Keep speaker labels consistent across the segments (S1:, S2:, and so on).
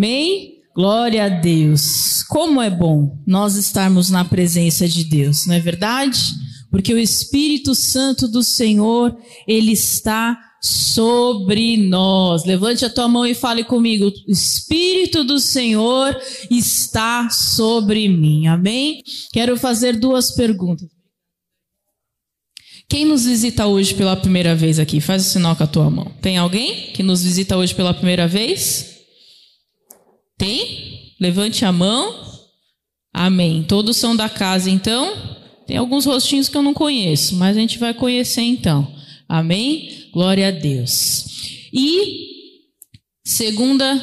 S1: Amém? Glória a Deus. Como é bom nós estarmos na presença de Deus, não é verdade? Porque o Espírito Santo do Senhor, ele está sobre nós. Levante a tua mão e fale comigo. O Espírito do Senhor está sobre mim. Amém? Quero fazer duas perguntas. Quem nos visita hoje pela primeira vez aqui? Faz o sinal com a tua mão. Tem alguém que nos visita hoje pela primeira vez? Tem? Levante a mão. Amém. Todos são da casa, então? Tem alguns rostinhos que eu não conheço, mas a gente vai conhecer então. Amém? Glória a Deus. E segunda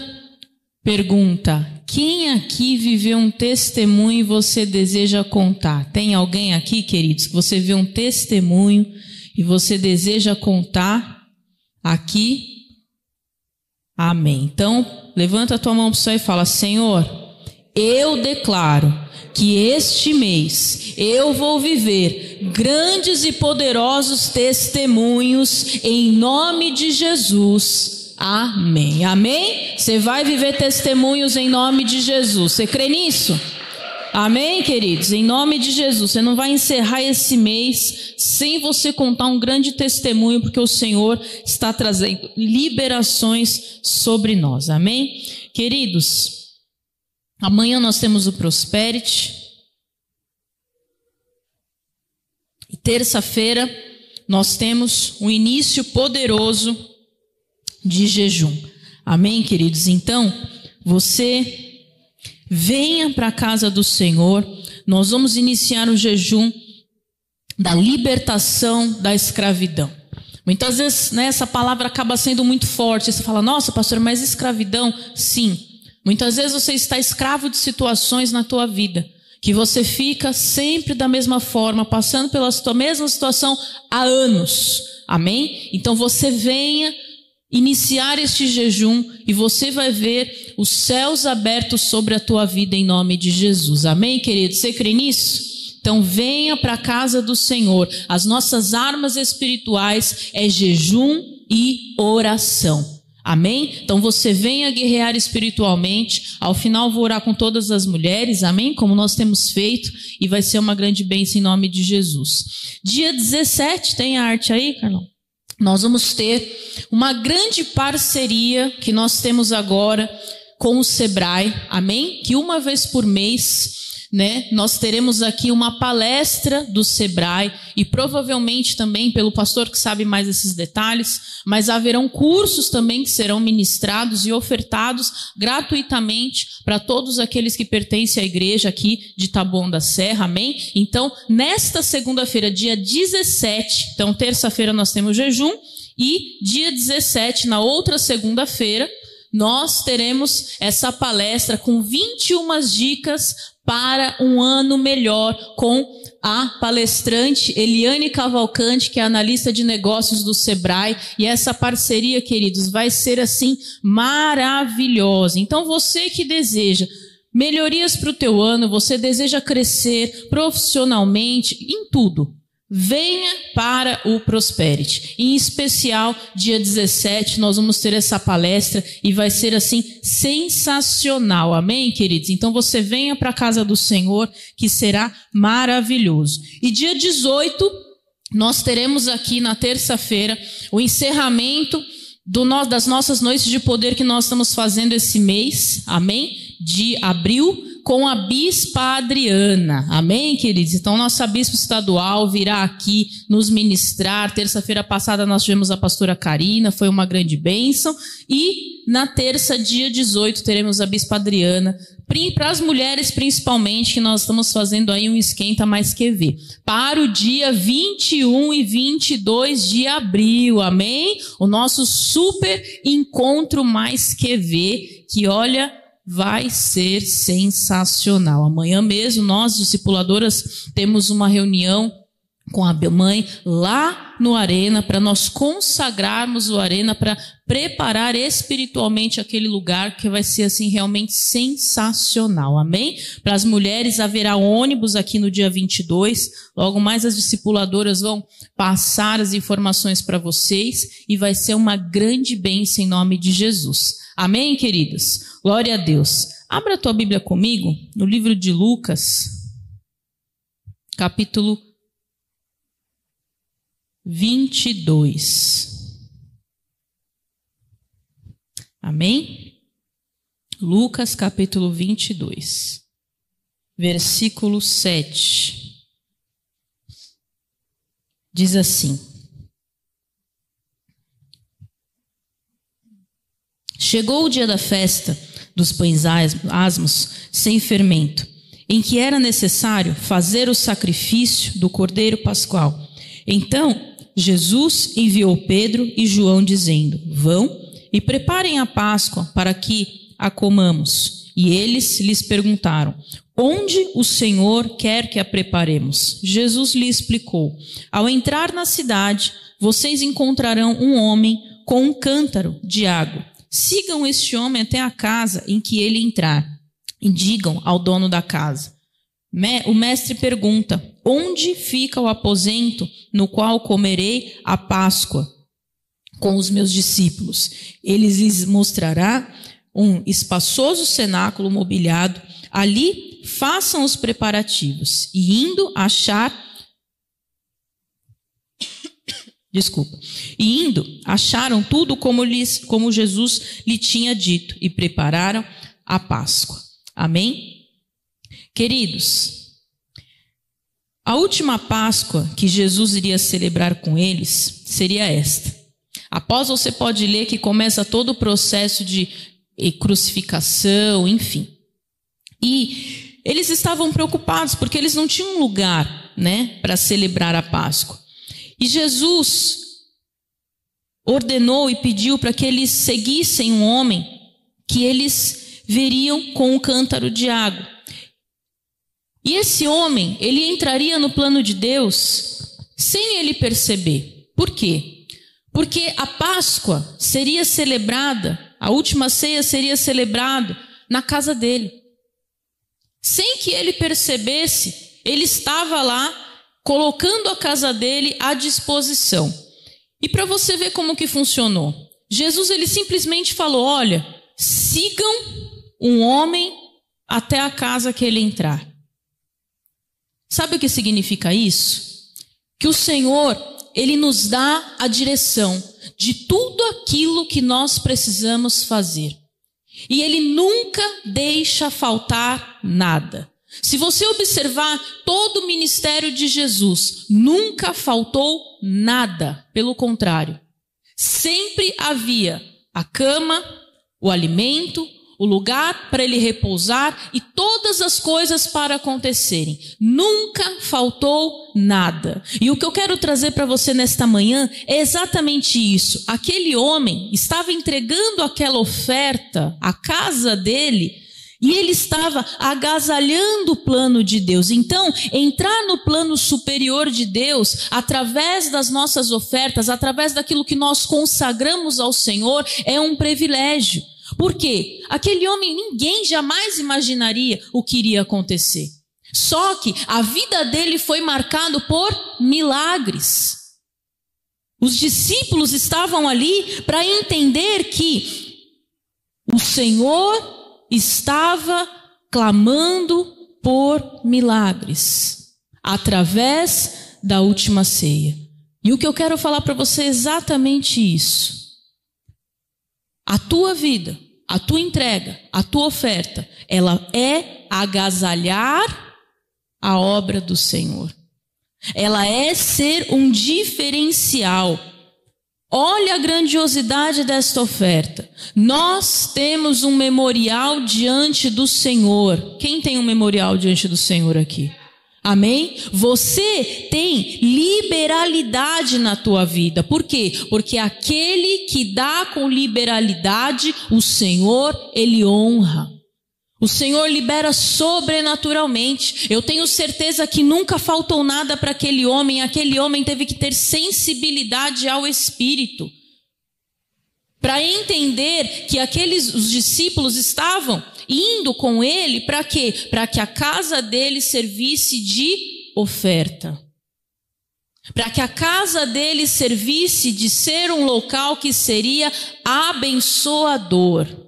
S1: pergunta: quem aqui viveu um testemunho e você deseja contar? Tem alguém aqui, queridos, que você vê um testemunho e você deseja contar aqui? Amém. Então, levanta a tua mão para o céu e fala: Senhor, eu declaro que este mês eu vou viver grandes e poderosos testemunhos em nome de Jesus. Amém. Amém? Você vai viver testemunhos em nome de Jesus. Você crê nisso? Amém, queridos? Em nome de Jesus, você não vai encerrar esse mês sem você contar um grande testemunho, porque o Senhor está trazendo liberações sobre nós. Amém? Queridos, amanhã nós temos o Prosperity. E terça-feira nós temos um início poderoso de jejum. Amém, queridos? Então, você Venha para a casa do Senhor. Nós vamos iniciar o jejum da libertação da escravidão. Muitas vezes né, essa palavra acaba sendo muito forte. Você fala, nossa, pastor, mas escravidão? Sim. Muitas vezes você está escravo de situações na tua vida que você fica sempre da mesma forma, passando pela mesma situação há anos. Amém? Então você venha iniciar este jejum e você vai ver os céus abertos sobre a tua vida em nome de Jesus. Amém, querido? Você crê nisso? Então venha para a casa do Senhor. As nossas armas espirituais é jejum e oração. Amém? Então você venha guerrear espiritualmente. Ao final vou orar com todas as mulheres, amém? Como nós temos feito, e vai ser uma grande bênção em nome de Jesus. Dia 17, tem a arte aí, Carlão? Nós vamos ter uma grande parceria que nós temos agora com o Sebrae, amém? Que uma vez por mês, né, nós teremos aqui uma palestra do Sebrae e provavelmente também pelo pastor que sabe mais esses detalhes, mas haverão cursos também que serão ministrados e ofertados gratuitamente para todos aqueles que pertencem à igreja aqui de Taboão da Serra, amém? Então, nesta segunda-feira, dia 17, então terça-feira nós temos jejum e dia 17, na outra segunda-feira, nós teremos essa palestra com 21 dicas para um ano melhor com a palestrante Eliane Cavalcante, que é analista de negócios do Sebrae, e essa parceria, queridos, vai ser assim maravilhosa. Então você que deseja melhorias para o teu ano, você deseja crescer profissionalmente em tudo, Venha para o Prosperity. Em especial, dia 17, nós vamos ter essa palestra e vai ser assim sensacional. Amém, queridos? Então você venha para a casa do Senhor, que será maravilhoso. E dia 18, nós teremos aqui na terça-feira o encerramento do, das nossas noites de poder que nós estamos fazendo esse mês. Amém? De abril com a Bispa Adriana. Amém, queridos? Então, nossa Bispa Estadual virá aqui nos ministrar. Terça-feira passada nós tivemos a pastora Karina, foi uma grande bênção. E na terça, dia 18, teremos a Bispa Adriana. Para as mulheres, principalmente, que nós estamos fazendo aí um esquenta mais que ver. Para o dia 21 e 22 de abril, amém? O nosso super encontro mais que ver, que olha, vai ser sensacional. Amanhã mesmo, nós, discipuladoras, temos uma reunião com a mãe lá no Arena, para nós consagrarmos o Arena, para preparar espiritualmente aquele lugar que vai ser assim realmente sensacional. Amém? Para as mulheres haverá ônibus aqui no dia 22. Logo mais as discipuladoras vão passar as informações para vocês e vai ser uma grande bênção em nome de Jesus. Amém, queridos? Glória a Deus. Abra a tua Bíblia comigo no livro de Lucas, capítulo 22. Amém? Lucas capítulo 22, versículo 7. Diz assim: Chegou o dia da festa dos pães asmos sem fermento, em que era necessário fazer o sacrifício do cordeiro pascual. Então Jesus enviou Pedro e João, dizendo: Vão e preparem a Páscoa para que a comamos. E eles lhes perguntaram: Onde o Senhor quer que a preparemos? Jesus lhe explicou: Ao entrar na cidade, vocês encontrarão um homem com um cântaro de água. Sigam este homem até a casa em que ele entrar e digam ao dono da casa: O mestre pergunta: Onde fica o aposento no qual comerei a Páscoa? com os meus discípulos. Ele lhes mostrará um espaçoso cenáculo mobiliado. Ali façam os preparativos e indo achar Desculpa. E indo, acharam tudo como, lhes, como Jesus lhe tinha dito e prepararam a Páscoa. Amém? Queridos, a última Páscoa que Jesus iria celebrar com eles seria esta. Após você pode ler que começa todo o processo de crucificação, enfim. E eles estavam preocupados porque eles não tinham lugar, né, para celebrar a Páscoa. E Jesus ordenou e pediu para que eles seguissem um homem que eles veriam com um cântaro de água. E esse homem, ele entraria no plano de Deus sem ele perceber. Por quê? Porque a Páscoa seria celebrada, a última ceia seria celebrada na casa dele. Sem que ele percebesse, ele estava lá colocando a casa dele à disposição. E para você ver como que funcionou, Jesus ele simplesmente falou: "Olha, sigam um homem até a casa que ele entrar". Sabe o que significa isso? Que o Senhor ele nos dá a direção de tudo aquilo que nós precisamos fazer. E ele nunca deixa faltar nada. Se você observar todo o ministério de Jesus, nunca faltou nada. Pelo contrário, sempre havia a cama, o alimento, o lugar para ele repousar e todas as coisas para acontecerem. Nunca faltou nada. E o que eu quero trazer para você nesta manhã é exatamente isso. Aquele homem estava entregando aquela oferta à casa dele. E ele estava agasalhando o plano de Deus. Então, entrar no plano superior de Deus, através das nossas ofertas, através daquilo que nós consagramos ao Senhor, é um privilégio. Por quê? Aquele homem, ninguém jamais imaginaria o que iria acontecer. Só que a vida dele foi marcada por milagres. Os discípulos estavam ali para entender que o Senhor estava clamando por milagres através da última ceia. E o que eu quero falar para você é exatamente isso. A tua vida, a tua entrega, a tua oferta, ela é agasalhar a obra do Senhor. Ela é ser um diferencial. Olha a grandiosidade desta oferta. Nós temos um memorial diante do Senhor. Quem tem um memorial diante do Senhor aqui? Amém? Você tem liberalidade na tua vida. Por quê? Porque aquele que dá com liberalidade, o Senhor, ele honra. O Senhor libera sobrenaturalmente. Eu tenho certeza que nunca faltou nada para aquele homem. Aquele homem teve que ter sensibilidade ao Espírito para entender que aqueles os discípulos estavam indo com ele para quê? Para que a casa dele servisse de oferta. Para que a casa dele servisse de ser um local que seria abençoador.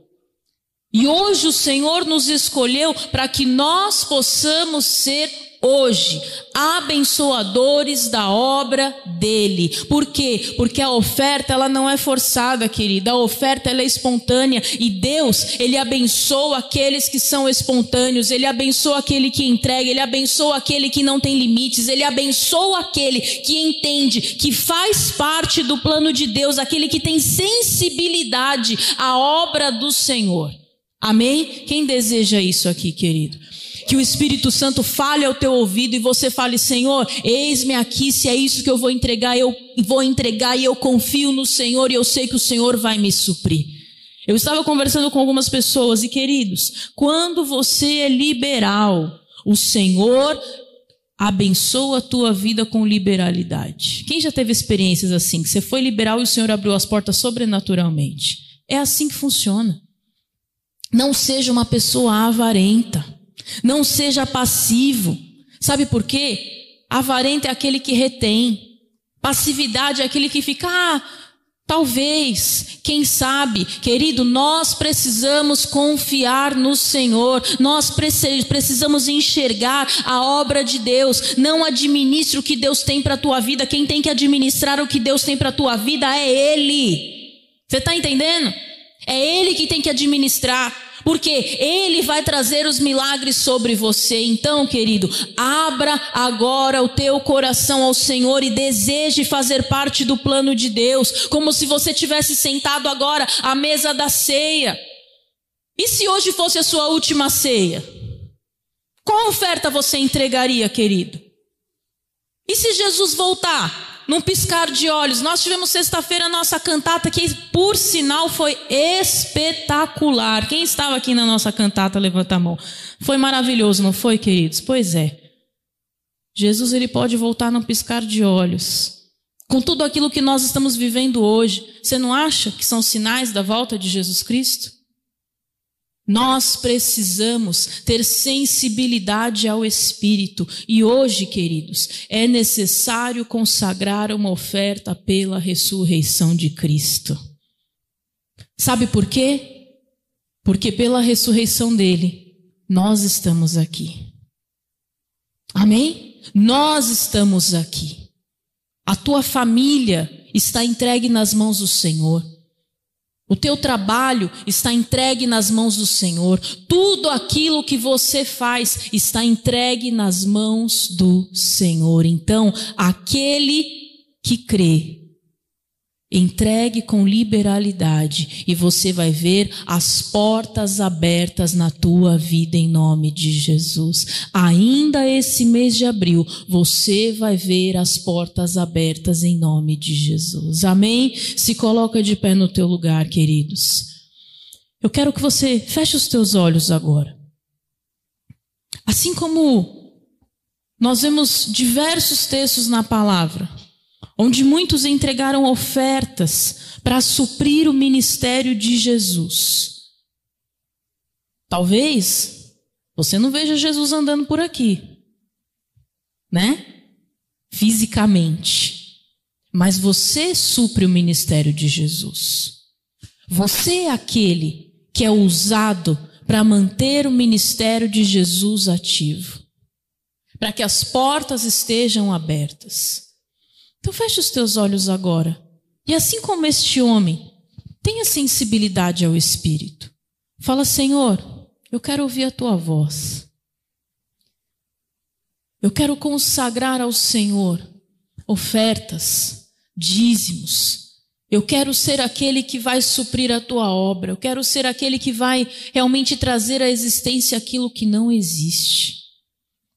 S1: E hoje o Senhor nos escolheu para que nós possamos ser hoje abençoadores da obra dele. Por quê? Porque a oferta ela não é forçada, querida. A oferta ela é espontânea e Deus, ele abençoa aqueles que são espontâneos, ele abençoa aquele que entrega, ele abençoa aquele que não tem limites, ele abençoa aquele que entende que faz parte do plano de Deus, aquele que tem sensibilidade à obra do Senhor. Amém? Quem deseja isso aqui, querido? que o Espírito Santo fale ao teu ouvido e você fale, Senhor, eis-me aqui, se é isso que eu vou entregar, eu vou entregar e eu confio no Senhor e eu sei que o Senhor vai me suprir. Eu estava conversando com algumas pessoas e queridos, quando você é liberal, o Senhor abençoa a tua vida com liberalidade. Quem já teve experiências assim, que você foi liberal e o Senhor abriu as portas sobrenaturalmente? É assim que funciona. Não seja uma pessoa avarenta. Não seja passivo. Sabe por quê? Avarento é aquele que retém. Passividade é aquele que fica, ah, Talvez, quem sabe, querido, nós precisamos confiar no Senhor, nós precisamos enxergar a obra de Deus. Não administre o que Deus tem para a tua vida, quem tem que administrar o que Deus tem para a tua vida é Ele. Você está entendendo? É Ele que tem que administrar porque Ele vai trazer os milagres sobre você. Então, querido, abra agora o teu coração ao Senhor e deseje fazer parte do plano de Deus, como se você tivesse sentado agora à mesa da ceia. E se hoje fosse a sua última ceia? Qual oferta você entregaria, querido? E se Jesus voltar? Num piscar de olhos. Nós tivemos sexta-feira a nossa cantata, que por sinal foi espetacular. Quem estava aqui na nossa cantata, levanta a mão. Foi maravilhoso, não foi, queridos? Pois é. Jesus ele pode voltar num piscar de olhos. Com tudo aquilo que nós estamos vivendo hoje, você não acha que são sinais da volta de Jesus Cristo? Nós precisamos ter sensibilidade ao Espírito. E hoje, queridos, é necessário consagrar uma oferta pela ressurreição de Cristo. Sabe por quê? Porque pela ressurreição dele, nós estamos aqui. Amém? Nós estamos aqui. A tua família está entregue nas mãos do Senhor. O teu trabalho está entregue nas mãos do Senhor. Tudo aquilo que você faz está entregue nas mãos do Senhor. Então, aquele que crê Entregue com liberalidade e você vai ver as portas abertas na tua vida em nome de Jesus. Ainda esse mês de abril, você vai ver as portas abertas em nome de Jesus. Amém? Se coloca de pé no teu lugar, queridos. Eu quero que você feche os teus olhos agora. Assim como nós vemos diversos textos na palavra, onde muitos entregaram ofertas para suprir o ministério de Jesus. Talvez você não veja Jesus andando por aqui, né? Fisicamente. Mas você supre o ministério de Jesus. Você é aquele que é usado para manter o ministério de Jesus ativo, para que as portas estejam abertas. Então feche os teus olhos agora. E assim como este homem, tenha sensibilidade ao Espírito. Fala, Senhor, eu quero ouvir a tua voz. Eu quero consagrar ao Senhor ofertas, dízimos. Eu quero ser aquele que vai suprir a tua obra. Eu quero ser aquele que vai realmente trazer à existência aquilo que não existe.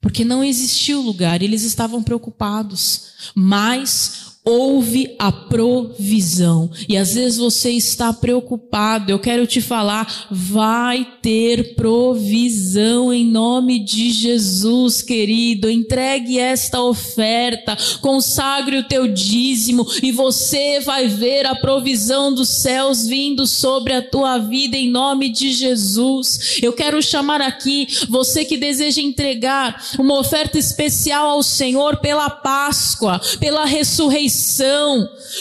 S1: Porque não existiu lugar, eles estavam preocupados. Mas houve a provisão. E às vezes você está preocupado. Eu quero te falar, vai ter provisão em nome de Jesus, querido. Entregue esta oferta, consagre o teu dízimo e você vai ver a provisão dos céus vindo sobre a tua vida em nome de Jesus. Eu quero chamar aqui você que deseja entregar uma oferta especial ao Senhor pela Páscoa, pela ressurreição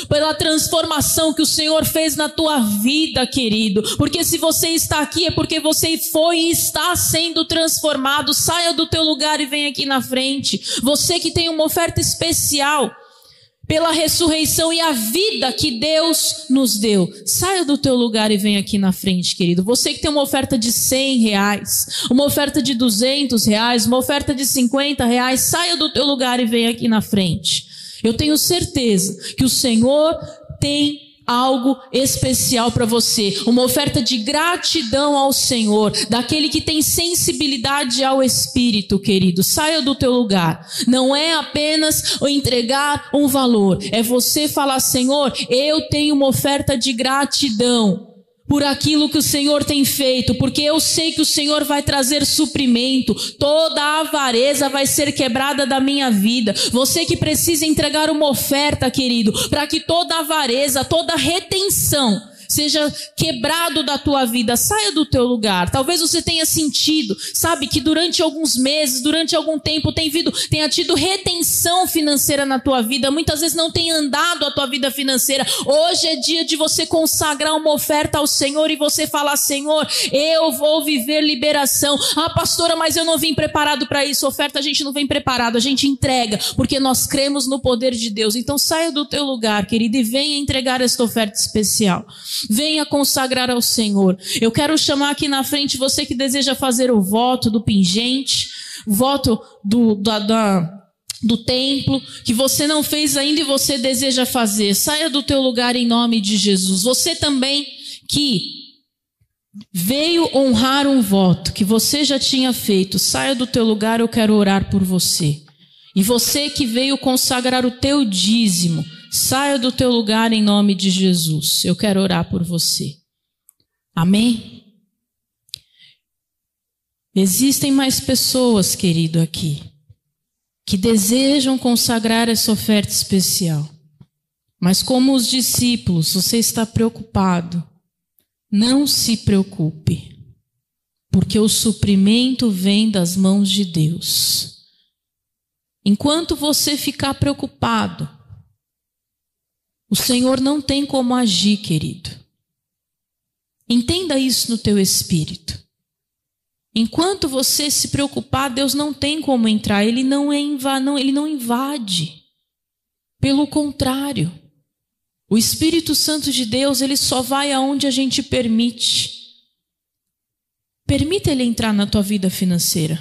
S1: pela transformação que o Senhor fez na tua vida, querido. Porque se você está aqui é porque você foi e está sendo transformado. Saia do teu lugar e vem aqui na frente. Você que tem uma oferta especial, pela ressurreição e a vida que Deus nos deu. Saia do teu lugar e vem aqui na frente, querido. Você que tem uma oferta de 100 reais, uma oferta de 200 reais, uma oferta de 50 reais, saia do teu lugar e vem aqui na frente. Eu tenho certeza que o Senhor tem algo especial para você, uma oferta de gratidão ao Senhor, daquele que tem sensibilidade ao Espírito, querido. Saia do teu lugar. Não é apenas entregar um valor, é você falar, Senhor, eu tenho uma oferta de gratidão por aquilo que o Senhor tem feito, porque eu sei que o Senhor vai trazer suprimento, toda a avareza vai ser quebrada da minha vida. Você que precisa entregar uma oferta, querido, para que toda avareza, toda retenção seja quebrado da tua vida, saia do teu lugar. Talvez você tenha sentido, sabe, que durante alguns meses, durante algum tempo, tem vindo, tenha tido retenção financeira na tua vida, muitas vezes não tem andado a tua vida financeira. Hoje é dia de você consagrar uma oferta ao Senhor e você falar: Senhor, eu vou viver liberação. Ah, pastora, mas eu não vim preparado para isso. Oferta a gente não vem preparado, a gente entrega, porque nós cremos no poder de Deus. Então saia do teu lugar, querido, e venha entregar esta oferta especial. Venha consagrar ao Senhor. Eu quero chamar aqui na frente você que deseja fazer o voto do pingente, voto do, da, da, do templo, que você não fez ainda e você deseja fazer. Saia do teu lugar em nome de Jesus. Você também que veio honrar um voto que você já tinha feito, saia do teu lugar, eu quero orar por você. E você que veio consagrar o teu dízimo, Saia do teu lugar em nome de Jesus. Eu quero orar por você. Amém? Existem mais pessoas, querido, aqui, que desejam consagrar essa oferta especial. Mas, como os discípulos, você está preocupado. Não se preocupe, porque o suprimento vem das mãos de Deus. Enquanto você ficar preocupado, o Senhor não tem como agir, querido. Entenda isso no teu espírito. Enquanto você se preocupar, Deus não tem como entrar, ele não, é não, ele não invade. Pelo contrário, o Espírito Santo de Deus, ele só vai aonde a gente permite. Permita ele entrar na tua vida financeira.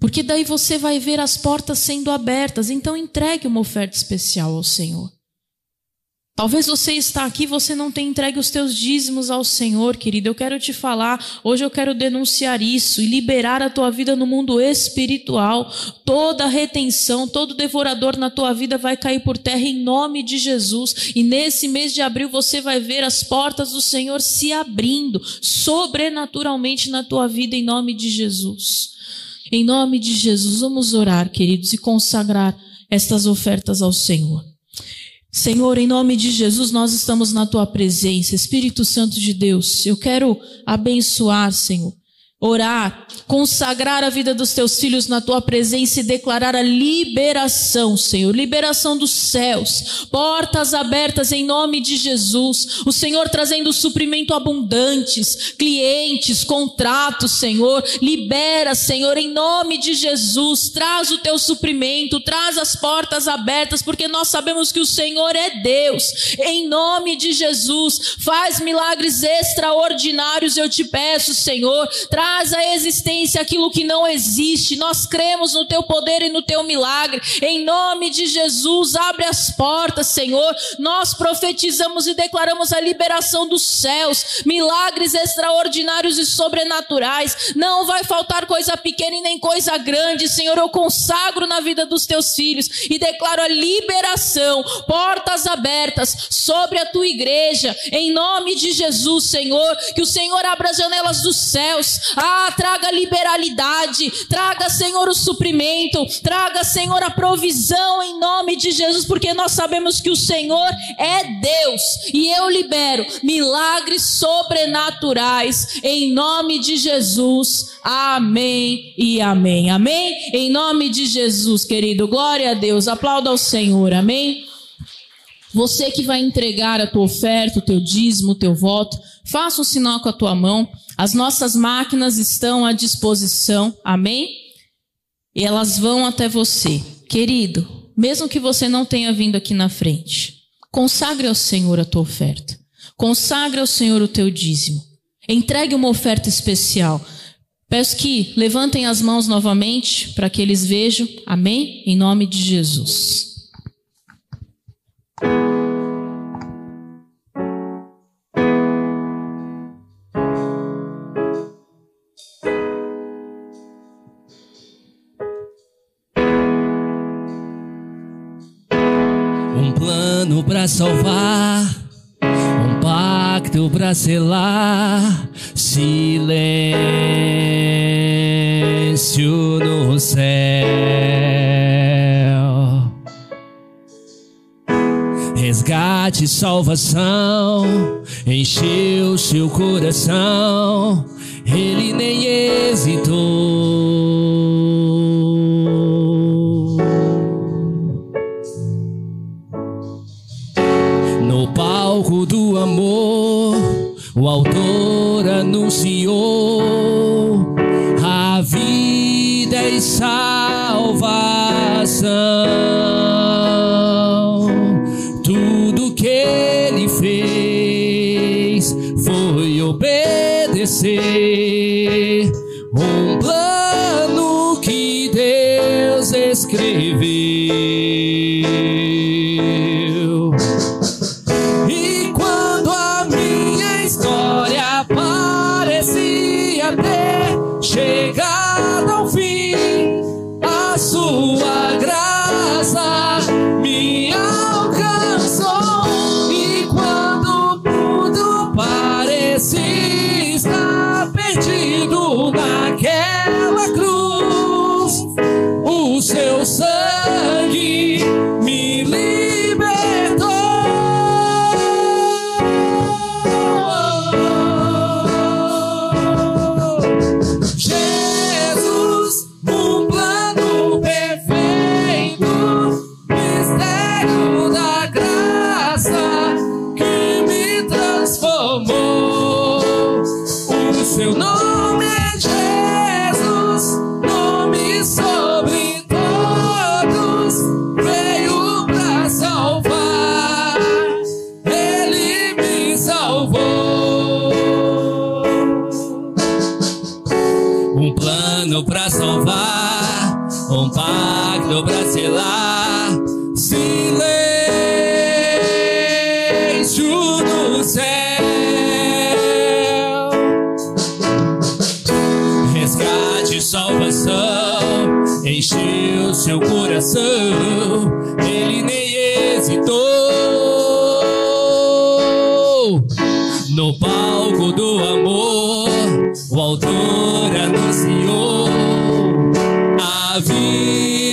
S1: Porque daí você vai ver as portas sendo abertas. Então entregue uma oferta especial ao Senhor. Talvez você está aqui você não tenha entregue os teus dízimos ao Senhor, querido. Eu quero te falar, hoje eu quero denunciar isso e liberar a tua vida no mundo espiritual. Toda retenção, todo devorador na tua vida vai cair por terra em nome de Jesus. E nesse mês de abril você vai ver as portas do Senhor se abrindo sobrenaturalmente na tua vida em nome de Jesus. Em nome de Jesus, vamos orar, queridos, e consagrar estas ofertas ao Senhor. Senhor, em nome de Jesus, nós estamos na tua presença. Espírito Santo de Deus, eu quero abençoar, Senhor, orar, consagrar a vida dos teus filhos na tua presença e declarar a liberação, Senhor, liberação dos céus, portas abertas em nome de Jesus, o Senhor trazendo suprimento abundantes, clientes, contratos, Senhor, libera, Senhor, em nome de Jesus, traz o teu suprimento, traz as portas abertas, porque nós sabemos que o Senhor é Deus, em nome de Jesus, faz milagres extraordinários, eu te peço, Senhor, traz a existência existência aquilo que não existe. Nós cremos no teu poder e no teu milagre. Em nome de Jesus, abre as portas, Senhor. Nós profetizamos e declaramos a liberação dos céus, milagres extraordinários e sobrenaturais. Não vai faltar coisa pequena e nem coisa grande, Senhor. Eu consagro na vida dos teus filhos e declaro a liberação, portas abertas sobre a tua igreja. Em nome de Jesus, Senhor, que o Senhor abra as janelas dos céus, Ah, traga liberalidade, traga, Senhor, o suprimento, traga, Senhor, a provisão em nome de Jesus, porque nós sabemos que o Senhor é Deus e eu libero milagres sobrenaturais em nome de Jesus. Amém e amém. Amém? Em nome de Jesus, querido. Glória a Deus. Aplauda ao Senhor. Amém? Você que vai entregar a tua oferta, o teu dízimo, o teu voto, faça um sinal com a tua mão. As nossas máquinas estão à disposição. Amém? E elas vão até você. Querido, mesmo que você não tenha vindo aqui na frente, consagre ao Senhor a tua oferta. Consagre ao Senhor o teu dízimo. Entregue uma oferta especial. Peço que levantem as mãos novamente para que eles vejam. Amém? Em nome de Jesus.
S2: Um plano para salvar, um pacto para selar, silêncio no céu. Resgate e salvação encheu seu coração, ele nem hesitou. O autor anunciou seu coração, ele nem hesitou. No palco do amor, o autor anunciou a vida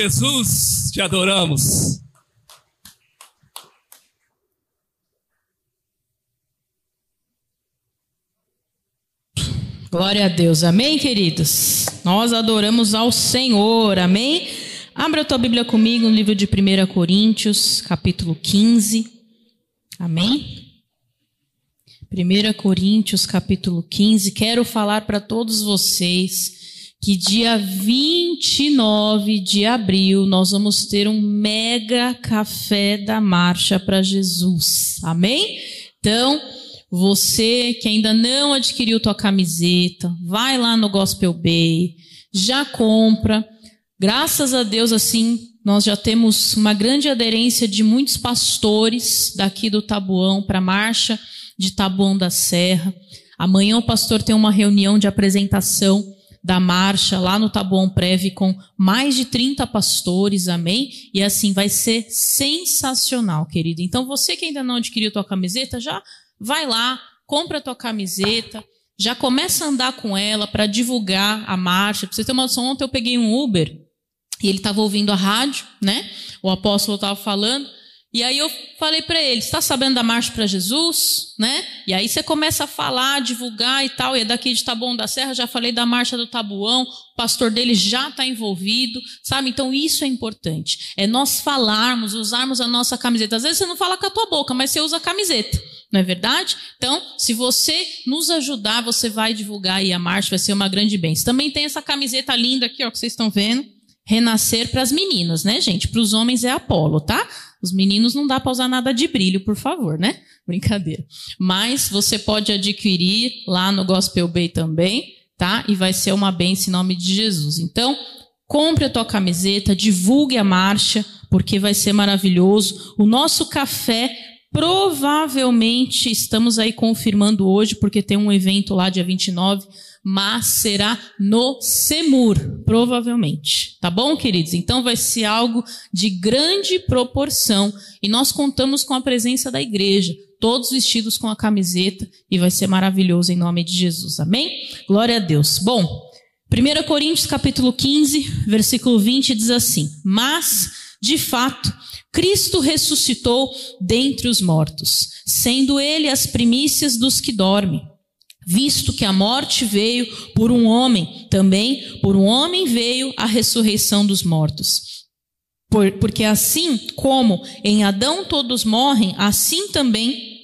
S2: Jesus, te adoramos.
S1: Glória a Deus. Amém, queridos? Nós adoramos ao Senhor. Amém? Abra a tua Bíblia comigo no livro de 1 Coríntios, capítulo 15. Amém? 1 Coríntios, capítulo 15. Quero falar para todos vocês que dia 29 de abril nós vamos ter um mega café da marcha para Jesus. Amém? Então, você que ainda não adquiriu tua camiseta, vai lá no Gospel Bay, já compra. Graças a Deus, assim, nós já temos uma grande aderência de muitos pastores daqui do Tabuão para a marcha de Tabuão da Serra. Amanhã o pastor tem uma reunião de apresentação da marcha lá no Tabuão Preve com mais de 30 pastores, amém? E assim vai ser sensacional, querido. Então você que ainda não adquiriu tua camiseta, já vai lá, compra tua camiseta, já começa a andar com ela para divulgar a marcha. Pra você ter uma noção, ontem eu peguei um Uber e ele estava ouvindo a rádio, né? O apóstolo estava falando. E aí eu falei para ele, está sabendo da marcha para Jesus, né? E aí você começa a falar, divulgar e tal. E é daqui de Taboão da Serra, já falei da marcha do Tabuão, o pastor dele já está envolvido, sabe? Então isso é importante. É nós falarmos, usarmos a nossa camiseta. Às vezes você não fala com a tua boca, mas você usa a camiseta. Não é verdade? Então, se você nos ajudar, você vai divulgar aí a marcha, vai ser uma grande bênção. Também tem essa camiseta linda aqui, ó, que vocês estão vendo. Renascer para as meninas, né, gente? Para os homens é Apolo, tá? Os meninos não dá para usar nada de brilho, por favor, né? Brincadeira. Mas você pode adquirir lá no Gospel Bay também, tá? E vai ser uma bênção em nome de Jesus. Então, compre a tua camiseta, divulgue a marcha, porque vai ser maravilhoso. O nosso café provavelmente estamos aí confirmando hoje, porque tem um evento lá dia 29, mas será no Semur, provavelmente. Tá bom, queridos? Então vai ser algo de grande proporção e nós contamos com a presença da igreja, todos vestidos com a camiseta e vai ser maravilhoso em nome de Jesus. Amém? Glória a Deus. Bom, 1 Coríntios capítulo 15, versículo 20 diz assim: "Mas de fato, Cristo ressuscitou dentre os mortos, sendo ele as primícias dos que dormem. Visto que a morte veio por um homem, também por um homem veio a ressurreição dos mortos. Por, porque assim como em Adão todos morrem, assim também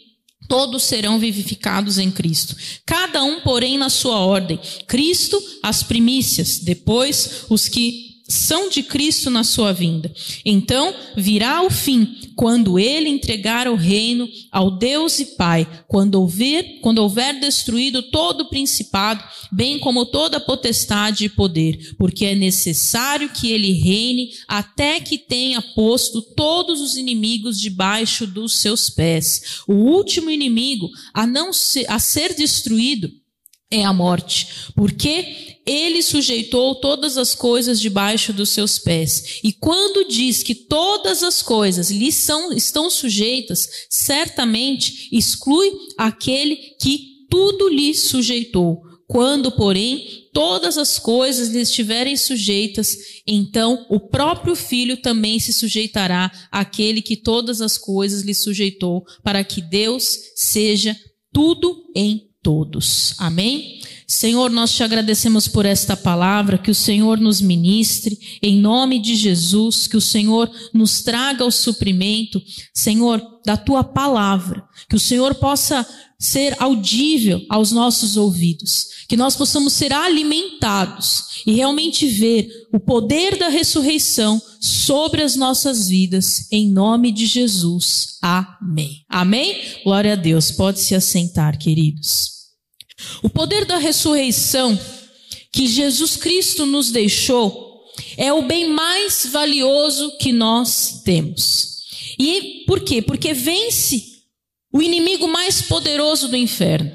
S1: todos serão vivificados em Cristo. Cada um, porém, na sua ordem. Cristo, as primícias, depois os que são de Cristo na sua vinda. Então virá o fim, quando ele entregar o reino ao Deus e Pai, quando houver, quando houver destruído todo o principado, bem como toda potestade e poder, porque é necessário que ele reine até que tenha posto todos os inimigos debaixo dos seus pés. O último inimigo a não ser, a ser destruído é a morte, porque ele sujeitou todas as coisas debaixo dos seus pés. E quando diz que todas as coisas lhe são, estão sujeitas, certamente exclui aquele que tudo lhe sujeitou. Quando, porém, todas as coisas lhe estiverem sujeitas, então o próprio filho também se sujeitará àquele que todas as coisas lhe sujeitou, para que Deus seja tudo em todos. Amém? Senhor, nós te agradecemos por esta palavra, que o Senhor nos ministre, em nome de Jesus, que o Senhor nos traga o suprimento, Senhor, da tua palavra, que o Senhor possa ser audível aos nossos ouvidos, que nós possamos ser alimentados e realmente ver o poder da ressurreição sobre as nossas vidas, em nome de Jesus. Amém. Amém? Glória a Deus. Pode se assentar, queridos. O poder da ressurreição que Jesus Cristo nos deixou é o bem mais valioso que nós temos. E por quê? Porque vence o inimigo mais poderoso do inferno,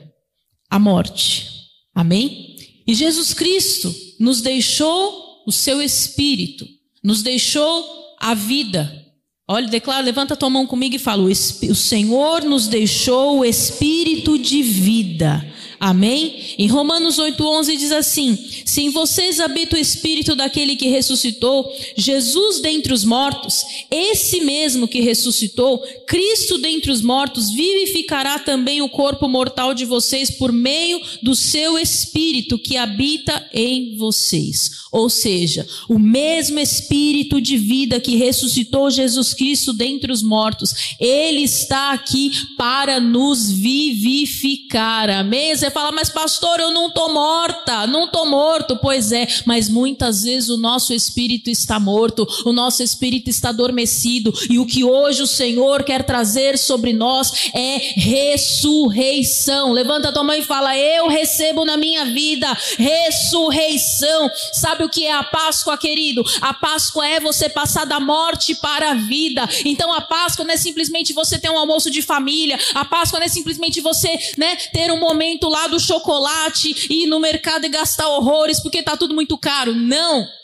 S1: a morte. Amém? E Jesus Cristo nos deixou o seu espírito, nos deixou a vida. Olha, declara, levanta tua mão comigo e fala: O Senhor nos deixou o espírito de vida Amém? Em Romanos 8,11 diz assim: Se em vocês habita o espírito daquele que ressuscitou, Jesus dentre os mortos, esse mesmo que ressuscitou, Cristo dentre os mortos, vivificará também o corpo mortal de vocês por meio do seu espírito que habita em vocês. Ou seja, o mesmo espírito de vida que ressuscitou Jesus Cristo dentre os mortos, ele está aqui para nos vivificar. Amém? Você fala, mas pastor, eu não estou morta, não estou morto. Pois é, mas muitas vezes o nosso espírito está morto, o nosso espírito está adormecido, e o que hoje o Senhor quer trazer sobre nós é ressurreição. Levanta a tua mão e fala: Eu recebo na minha vida ressurreição. Sabe o que é a Páscoa, querido? A Páscoa é você passar da morte para a vida. Então a Páscoa não é simplesmente você ter um almoço de família, a Páscoa não é simplesmente você, né, ter um momento lá do chocolate e ir no mercado e gastar horrores porque está tudo muito caro. Não.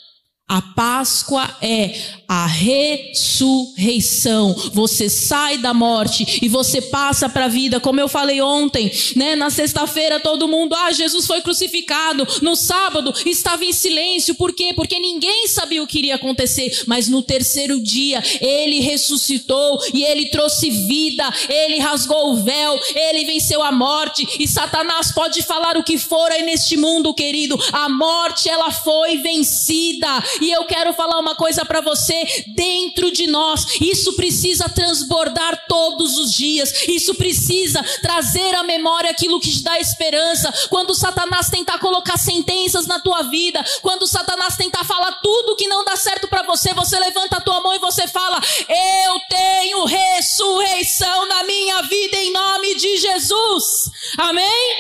S1: A Páscoa é a ressurreição. Você sai da morte e você passa para a vida, como eu falei ontem, né? Na sexta-feira todo mundo, ah, Jesus foi crucificado. No sábado estava em silêncio, por quê? Porque ninguém sabia o que iria acontecer, mas no terceiro dia ele ressuscitou e ele trouxe vida, ele rasgou o véu, ele venceu a morte e Satanás pode falar o que for aí neste mundo, querido. A morte ela foi vencida e eu quero falar uma coisa para você: dentro de nós, isso precisa transbordar todos os dias, isso precisa trazer à memória aquilo que te dá esperança. Quando Satanás tentar colocar sentenças na tua vida, quando Satanás tentar falar tudo que não dá certo para você, você levanta a tua mão e você fala: Eu tenho ressurreição na minha vida em nome de Jesus. Amém?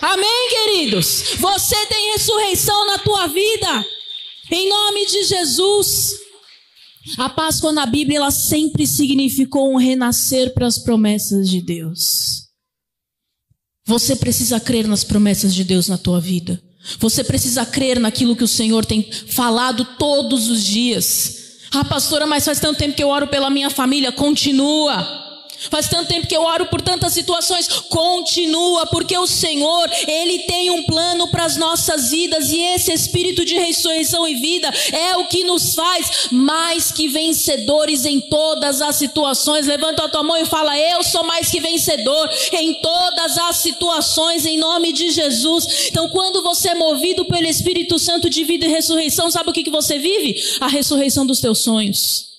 S1: Amém, queridos? Você tem ressurreição na tua vida. Em nome de Jesus. A Páscoa na Bíblia ela sempre significou um renascer para as promessas de Deus. Você precisa crer nas promessas de Deus na tua vida. Você precisa crer naquilo que o Senhor tem falado todos os dias. Ah, pastora, mas faz tanto tempo que eu oro pela minha família. Continua. Faz tanto tempo que eu oro por tantas situações. Continua, porque o Senhor, Ele tem um plano para as nossas vidas e esse espírito de ressurreição e vida é o que nos faz mais que vencedores em todas as situações. Levanta a tua mão e fala: Eu sou mais que vencedor em todas as situações, em nome de Jesus. Então, quando você é movido pelo Espírito Santo de vida e ressurreição, sabe o que, que você vive? A ressurreição dos teus sonhos.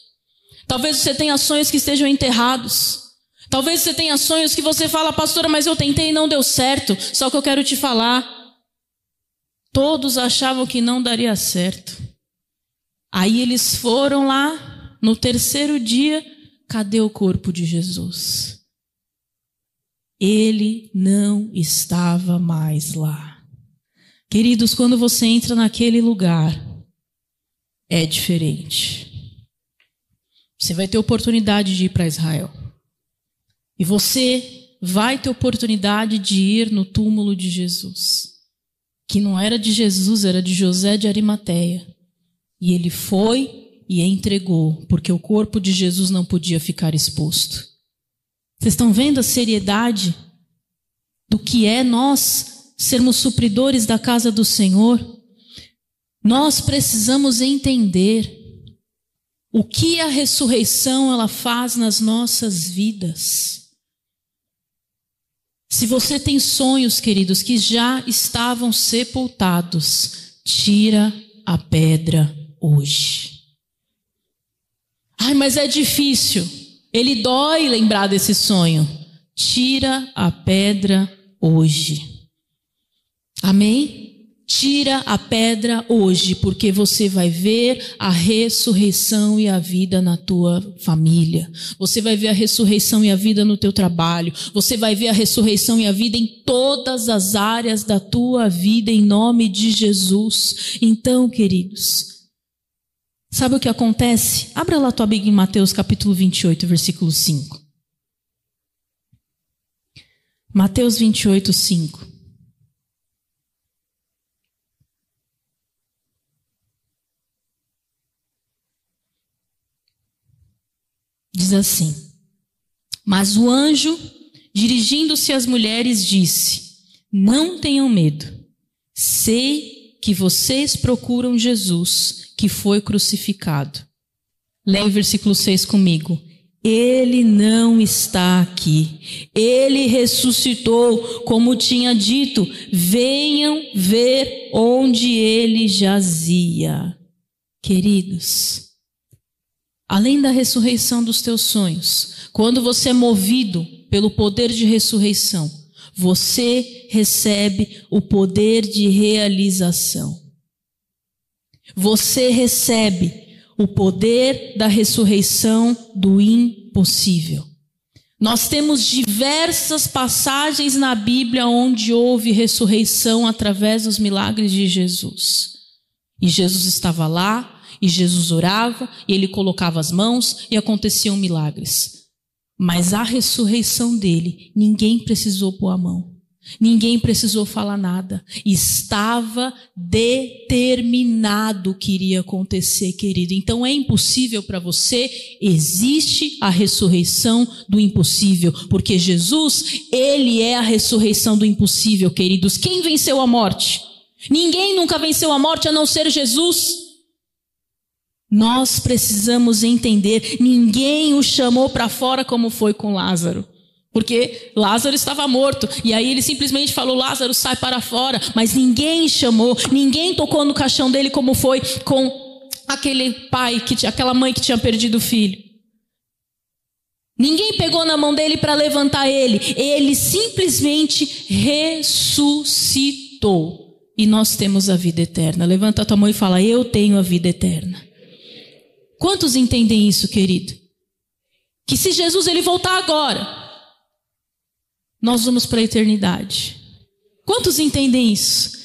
S1: Talvez você tenha sonhos que estejam enterrados. Talvez você tenha sonhos que você fala, pastora, mas eu tentei e não deu certo. Só que eu quero te falar. Todos achavam que não daria certo. Aí eles foram lá, no terceiro dia, cadê o corpo de Jesus? Ele não estava mais lá. Queridos, quando você entra naquele lugar, é diferente. Você vai ter oportunidade de ir para Israel. E você vai ter oportunidade de ir no túmulo de Jesus, que não era de Jesus, era de José de Arimateia. E ele foi e entregou, porque o corpo de Jesus não podia ficar exposto. Vocês estão vendo a seriedade do que é nós sermos supridores da casa do Senhor? Nós precisamos entender o que a ressurreição ela faz nas nossas vidas. Se você tem sonhos, queridos, que já estavam sepultados, tira a pedra hoje. Ai, mas é difícil. Ele dói lembrar desse sonho. Tira a pedra hoje. Amém? Tira a pedra hoje, porque você vai ver a ressurreição e a vida na tua família. Você vai ver a ressurreição e a vida no teu trabalho. Você vai ver a ressurreição e a vida em todas as áreas da tua vida, em nome de Jesus. Então, queridos, sabe o que acontece? Abra lá tua Bíblia em Mateus capítulo 28, versículo 5. Mateus 28, 5. Diz assim: Mas o anjo, dirigindo-se às mulheres, disse: Não tenham medo. Sei que vocês procuram Jesus, que foi crucificado. Leia o versículo 6 comigo. Ele não está aqui. Ele ressuscitou, como tinha dito. Venham ver onde ele jazia. Queridos, além da ressurreição dos teus sonhos, quando você é movido pelo poder de ressurreição, você recebe o poder de realização. Você recebe o poder da ressurreição do impossível. Nós temos diversas passagens na Bíblia onde houve ressurreição através dos milagres de Jesus. E Jesus estava lá, e Jesus orava, e ele colocava as mãos e aconteciam milagres. Mas a ressurreição dele, ninguém precisou pôr a mão. Ninguém precisou falar nada. Estava determinado que iria acontecer, querido. Então é impossível para você. Existe a ressurreição do impossível. Porque Jesus, Ele é a ressurreição do impossível, queridos. Quem venceu a morte? Ninguém nunca venceu a morte a não ser Jesus. Nós precisamos entender, ninguém o chamou para fora como foi com Lázaro. Porque Lázaro estava morto, e aí ele simplesmente falou: Lázaro, sai para fora. Mas ninguém chamou, ninguém tocou no caixão dele como foi com aquele pai, que, aquela mãe que tinha perdido o filho. Ninguém pegou na mão dele para levantar ele, ele simplesmente ressuscitou. E nós temos a vida eterna. Levanta a tua mão e fala: Eu tenho a vida eterna. Quantos entendem isso, querido? Que se Jesus ele voltar agora, nós vamos para a eternidade. Quantos entendem isso?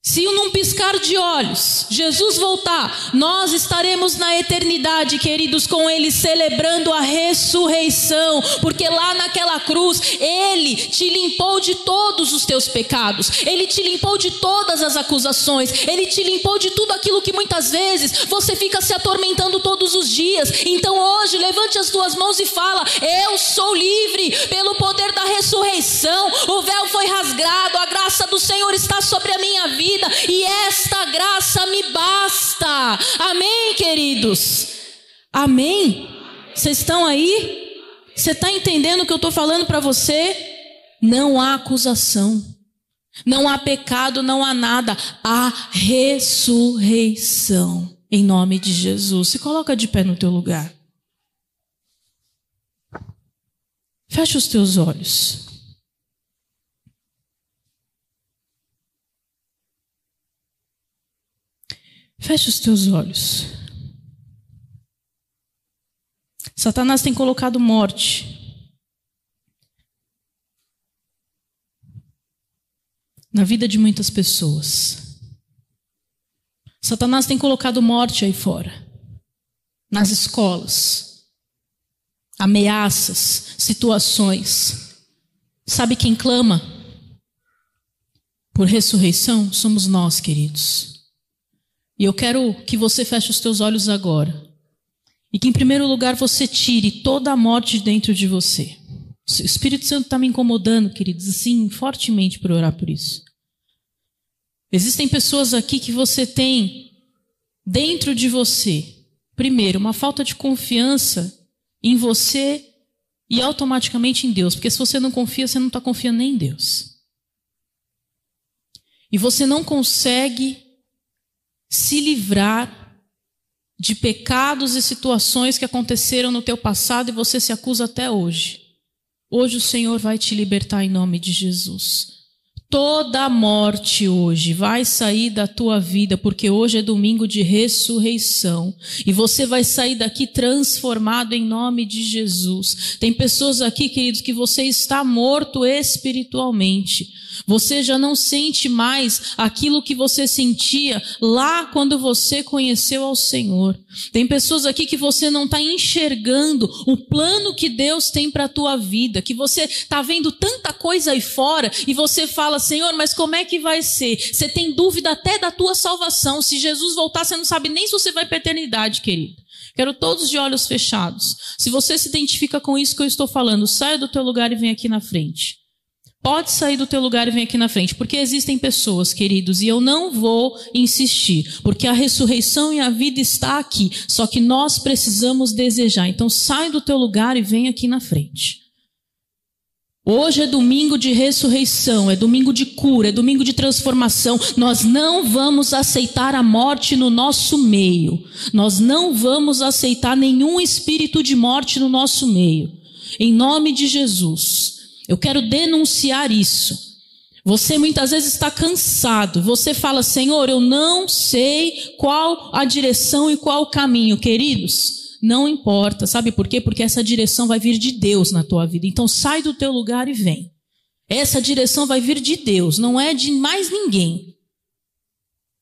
S1: Se num piscar de olhos Jesus voltar, nós estaremos na eternidade, queridos, com Ele celebrando a ressurreição, porque lá naquela cruz Ele te limpou de todos os teus pecados, Ele te limpou de todas as acusações, Ele te limpou de tudo aquilo que muitas vezes você fica se atormentando todos os dias. Então hoje levante as tuas mãos e fala: Eu sou livre pelo poder da ressurreição. O véu foi rasgado, a graça do Senhor está sobre a minha vida vida e esta graça me basta. Amém, queridos? Amém? Vocês estão aí? Você está entendendo o que eu estou falando para você? Não há acusação, não há pecado, não há nada. Há ressurreição. Em nome de Jesus. Se coloca de pé no teu lugar. Fecha os teus olhos. Feche os teus olhos. Satanás tem colocado morte. Na vida de muitas pessoas. Satanás tem colocado morte aí fora. Nas escolas. Ameaças, situações. Sabe quem clama por ressurreição? Somos nós, queridos. E eu quero que você feche os teus olhos agora. E que, em primeiro lugar, você tire toda a morte dentro de você. O Espírito Santo está me incomodando, queridos, assim, fortemente por orar por isso. Existem pessoas aqui que você tem dentro de você, primeiro, uma falta de confiança em você e automaticamente em Deus, porque se você não confia, você não está confiando nem em Deus. E você não consegue se livrar de pecados e situações que aconteceram no teu passado e você se acusa até hoje. Hoje o Senhor vai te libertar em nome de Jesus. Toda a morte hoje vai sair da tua vida, porque hoje é domingo de ressurreição. E você vai sair daqui transformado em nome de Jesus. Tem pessoas aqui, queridos, que você está morto espiritualmente. Você já não sente mais aquilo que você sentia lá quando você conheceu ao Senhor. Tem pessoas aqui que você não está enxergando o plano que Deus tem para a tua vida, que você está vendo tanta coisa aí fora e você fala, Senhor, mas como é que vai ser? Você tem dúvida até da tua salvação. Se Jesus voltar, você não sabe nem se você vai para a eternidade, querido. Quero todos de olhos fechados. Se você se identifica com isso que eu estou falando, saia do teu lugar e vem aqui na frente. Pode sair do teu lugar e vir aqui na frente, porque existem pessoas, queridos, e eu não vou insistir, porque a ressurreição e a vida está aqui, só que nós precisamos desejar. Então sai do teu lugar e vem aqui na frente. Hoje é domingo de ressurreição, é domingo de cura, é domingo de transformação. Nós não vamos aceitar a morte no nosso meio. Nós não vamos aceitar nenhum espírito de morte no nosso meio. Em nome de Jesus. Eu quero denunciar isso. Você muitas vezes está cansado. Você fala, Senhor, eu não sei qual a direção e qual o caminho, queridos. Não importa, sabe por quê? Porque essa direção vai vir de Deus na tua vida. Então sai do teu lugar e vem. Essa direção vai vir de Deus, não é de mais ninguém.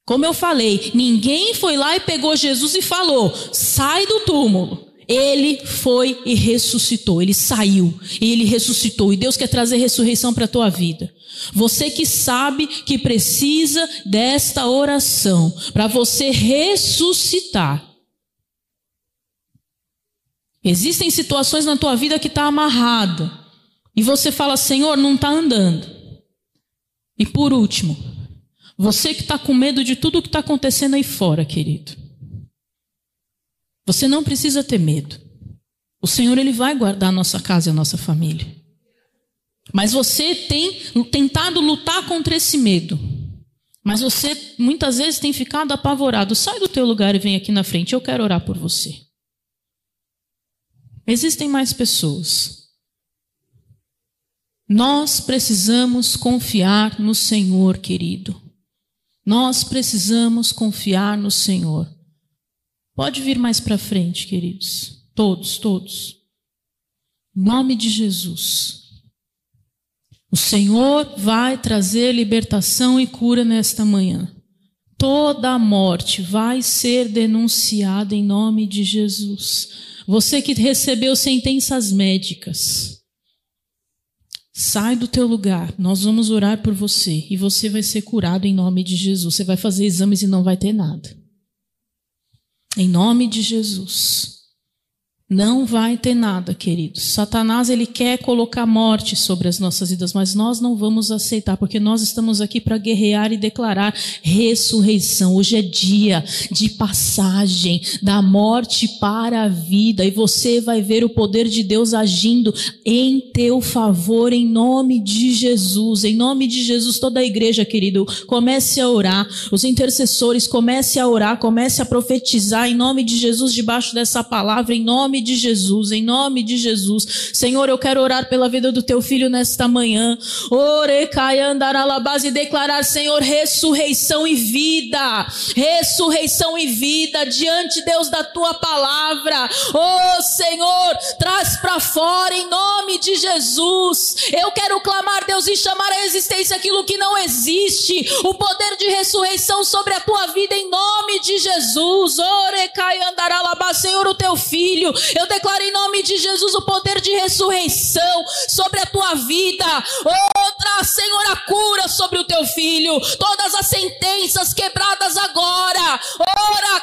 S1: Como eu falei, ninguém foi lá e pegou Jesus e falou: sai do túmulo. Ele foi e ressuscitou, ele saiu e ele ressuscitou. E Deus quer trazer ressurreição para a tua vida. Você que sabe que precisa desta oração para você ressuscitar. Existem situações na tua vida que está amarrada e você fala, Senhor, não está andando. E por último, você que está com medo de tudo o que está acontecendo aí fora, querido. Você não precisa ter medo. O Senhor ele vai guardar a nossa casa e a nossa família. Mas você tem tentado lutar contra esse medo. Mas você muitas vezes tem ficado apavorado. Sai do teu lugar e vem aqui na frente. Eu quero orar por você. Existem mais pessoas. Nós precisamos confiar no Senhor, querido. Nós precisamos confiar no Senhor. Pode vir mais para frente, queridos. Todos, todos. Em nome de Jesus. O Senhor vai trazer libertação e cura nesta manhã. Toda a morte vai ser denunciada em nome de Jesus. Você que recebeu sentenças médicas, sai do teu lugar. Nós vamos orar por você e você vai ser curado em nome de Jesus. Você vai fazer exames e não vai ter nada. Em nome de Jesus. Não vai ter nada, queridos. Satanás ele quer colocar morte sobre as nossas vidas, mas nós não vamos aceitar, porque nós estamos aqui para guerrear e declarar ressurreição. Hoje é dia de passagem da morte para a vida, e você vai ver o poder de Deus agindo em teu favor, em nome de Jesus. Em nome de Jesus, toda a igreja, querido, comece a orar. Os intercessores, comece a orar, comece a profetizar em nome de Jesus debaixo dessa palavra, em nome nome de Jesus, em nome de Jesus. Senhor, eu quero orar pela vida do teu filho nesta manhã. Orecai andar e declarar, Senhor, ressurreição e vida. Ressurreição e vida diante, Deus, da tua palavra. Oh, Senhor, traz para fora em nome de Jesus. Eu quero clamar, Deus, e chamar a existência aquilo que não existe. O poder de ressurreição sobre a tua vida em nome de Jesus. Orecai andar Senhor, o teu filho eu declaro em nome de Jesus o poder de ressurreição sobre a tua vida. Outra, Senhor, a cura sobre o teu filho. Todas as sentenças quebradas agora. Ora,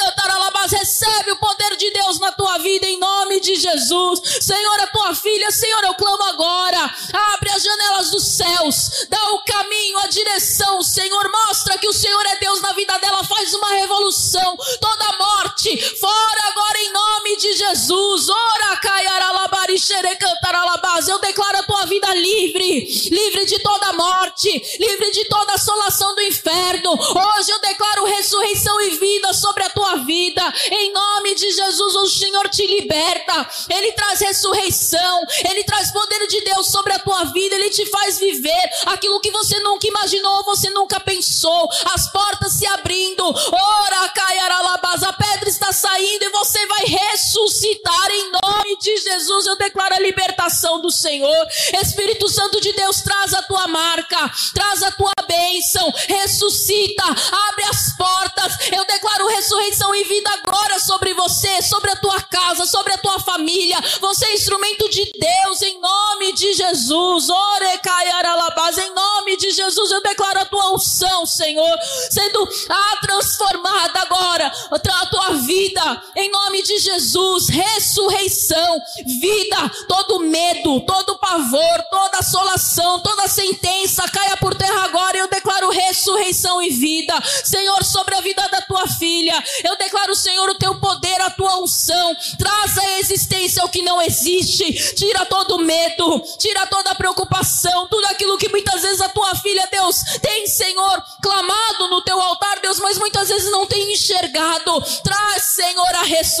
S1: cantaralabas. Recebe o poder de Deus na tua vida em nome de Jesus. Senhor, a tua filha, Senhor, eu clamo agora. Abre as janelas dos céus. Dá o caminho, a direção, Senhor. Mostra que o Senhor é Deus na vida dela. Faz uma revolução. Toda morte, fora agora em nome de Jesus. Ora, caiaralabari, xerecantaralabás. Eu declaro a tua vida livre, livre de toda morte, livre de toda assolação do inferno. Hoje eu declaro ressurreição e vida sobre a tua vida. Em nome de Jesus, o Senhor te liberta. Ele traz ressurreição, ele traz poder de Deus sobre a tua vida, ele te faz viver aquilo que você nunca imaginou, você nunca pensou. As portas se abrindo. Ora, caiaralabás. A pedra está saindo e você vai ressuscitar em nome de Jesus. Eu declaro a libertação do Senhor. Espírito Santo de Deus, traz a tua marca, traz a tua bênção, ressuscita, abre as portas. Eu declaro ressurreição e vida agora sobre você, sobre a tua casa, sobre a tua família. Você é instrumento de Deus em nome de Jesus. Orecaiaralabás, em nome de Jesus eu declaro a tua unção, Senhor, sendo ah, transformada agora, a tua vida, em nome de Jesus, ressurreição, vida, todo medo, todo pavor, toda assolação, toda sentença caia por terra agora. Eu declaro ressurreição e vida, Senhor, sobre a vida da tua filha. Eu declaro, Senhor, o teu poder, a tua unção, traz a existência o que não existe, tira todo medo, tira toda preocupação, tudo aquilo que muitas vezes a tua filha, Deus, tem, Senhor, clamado no teu altar, Deus, mas muitas vezes não tem enxergado. Traz, Senhor, a ressurreição,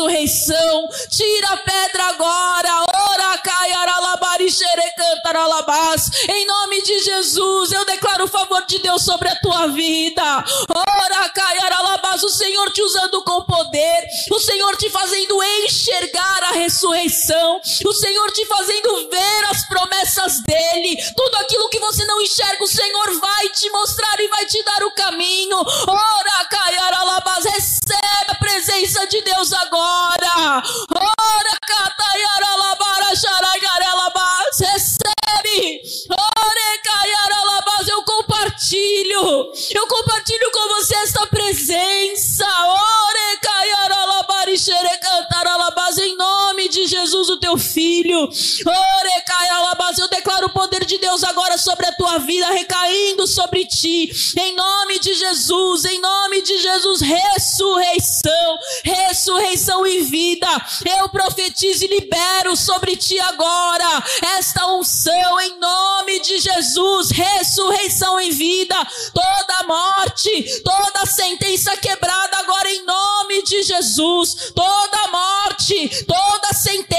S1: tira a pedra agora, ora, caiaralabari, xerecantaralabás, em nome de Jesus, eu declaro o favor de Deus sobre a tua vida, ora, caiaralabás, o Senhor te usando com poder, o Senhor te fazendo enxergar a ressurreição, o Senhor te fazendo ver as promessas dele, tudo aquilo que você não enxerga, o Senhor vai te mostrar e vai te dar o caminho. Ora, caiaralabás, recebe a presença de Deus agora. Ora, cataiaralabara, xaragarelabás, recebe. Ora, caiaralabás, eu compartilho. Eu compartilho com você esta presença. Ora, caiaralabari, xerecantaralabás, em nome de Jesus, o teu filho. Eu declaro o poder de Deus agora sobre a tua vida, recaindo sobre ti, em nome de Jesus, em nome de Jesus, ressurreição, ressurreição e vida. Eu profetizo e libero sobre ti agora esta unção, em nome de Jesus, ressurreição e vida. Toda morte, toda sentença quebrada agora, em nome de Jesus, toda morte, toda sentença,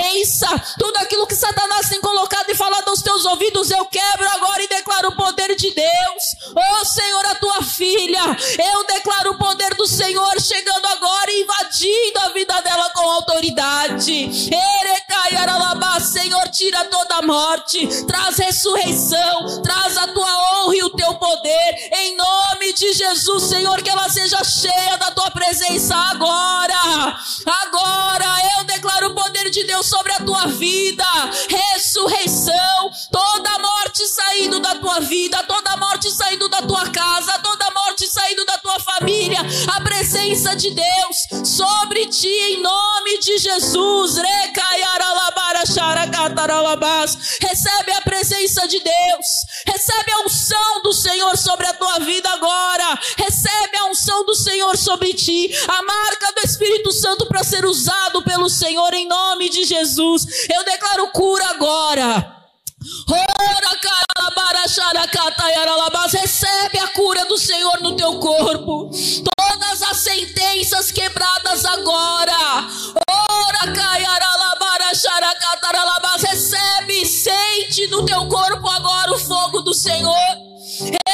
S1: tudo aquilo que Satanás tem colocado e falado aos teus ouvidos, eu quebro agora e declaro o poder de Deus. Oh Senhor, a tua filha, eu declaro o poder do Senhor chegando agora e invadindo a vida dela com autoridade. Senhor, tira toda a morte, traz ressurreição, traz a tua honra e o teu poder, em nome de Jesus, Senhor, que ela seja cheia da tua presença agora. Agora eu declaro o poder de Deus sobre a tua vida, ressurreição, toda morte saindo da tua vida, toda morte saindo da tua casa, toda morte saindo da tua família, a presença de Deus sobre ti em nome de Jesus. Recebe a presença de Deus, recebe a unção do Senhor sobre a tua vida agora, recebe a unção do Senhor sobre ti, a marca do Espírito Santo para ser usado pelo Senhor em nome de Jesus. Eu declaro cura agora. Recebe a cura do Senhor no teu corpo. Todas as sentenças quebradas agora. Ora, recebe, sente no teu corpo agora o fogo do Senhor. A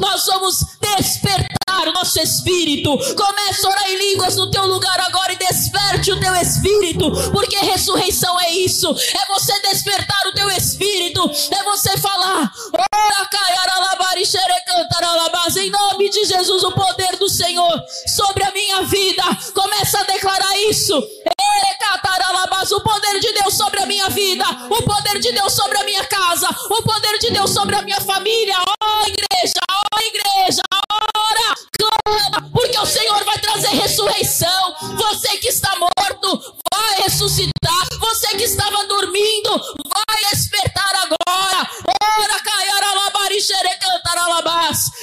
S1: Nós vamos despertar o nosso espírito. Comece a orar em línguas no teu lugar agora e desperte o teu espírito. Porque ressurreição é isso. É você despertar o teu espírito. É você falar. Em nome de Jesus, o poder do Senhor sobre a minha vida. Começa a declarar isso. o poder de Deus sobre a minha vida, o poder de Deus sobre a minha casa, o poder de Deus sobre a minha família. Ó igreja, ó igreja, ora, clama, porque o Senhor vai trazer ressurreição. Você que está morto, vai ressuscitar. Você que estava dormindo, vai despertar agora. Ora,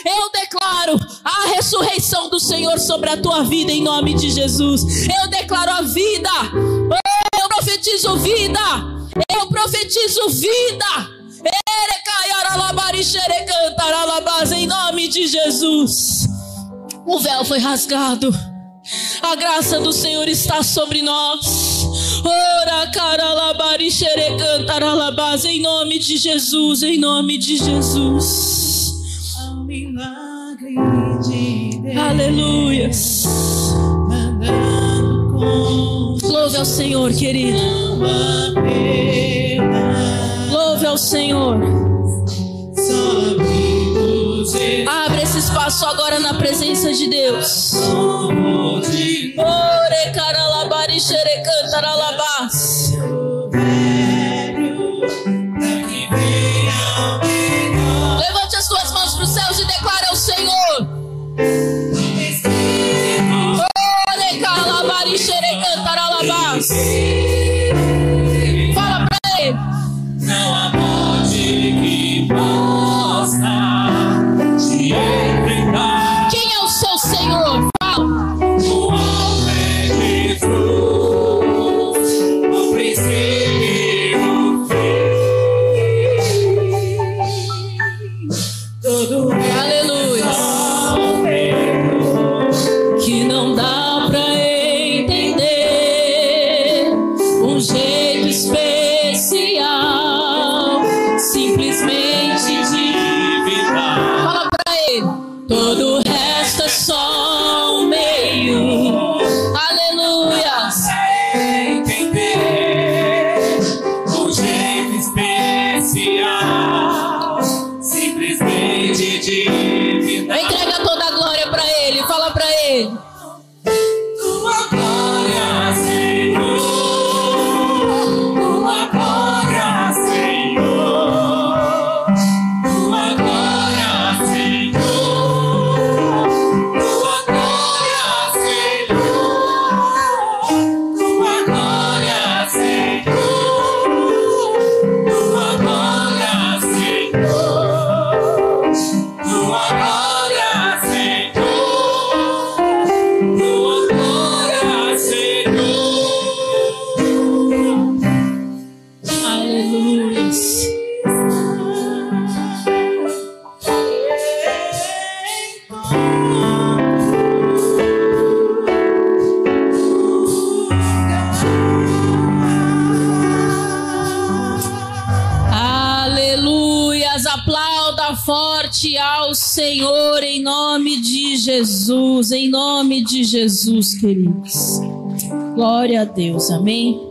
S1: eu declaro a ressurreição do Senhor sobre a tua vida em nome de Jesus. Eu declaro a vida. Eu profetizo vida. Eu profetizo vida. Em nome de Jesus. O véu foi rasgado. A graça do Senhor está sobre nós. Ora, caralabari xerecantaralabás, em nome de Jesus, em nome de Jesus. Aleluia. Louve ao Senhor, querido. Louve ao Senhor. Abre esse espaço agora na presença de Deus. Ore caralabari xerecantaralabás. Levante
S2: Jesus,
S1: em nome de Jesus, queridos. Glória a Deus, amém.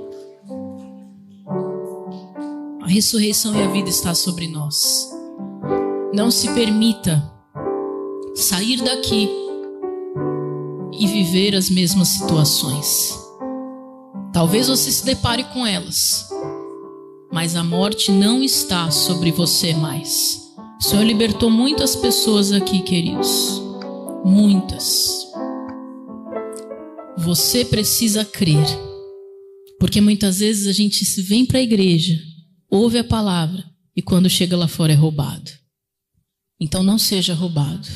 S1: A ressurreição e a vida está sobre nós. Não se permita sair daqui e viver as mesmas situações. Talvez você se depare com elas, mas a morte não está sobre você mais. O Senhor libertou muitas pessoas aqui, queridos. Muitas. Você precisa crer. Porque muitas vezes a gente vem para a igreja, ouve a palavra e quando chega lá fora é roubado. Então não seja roubado.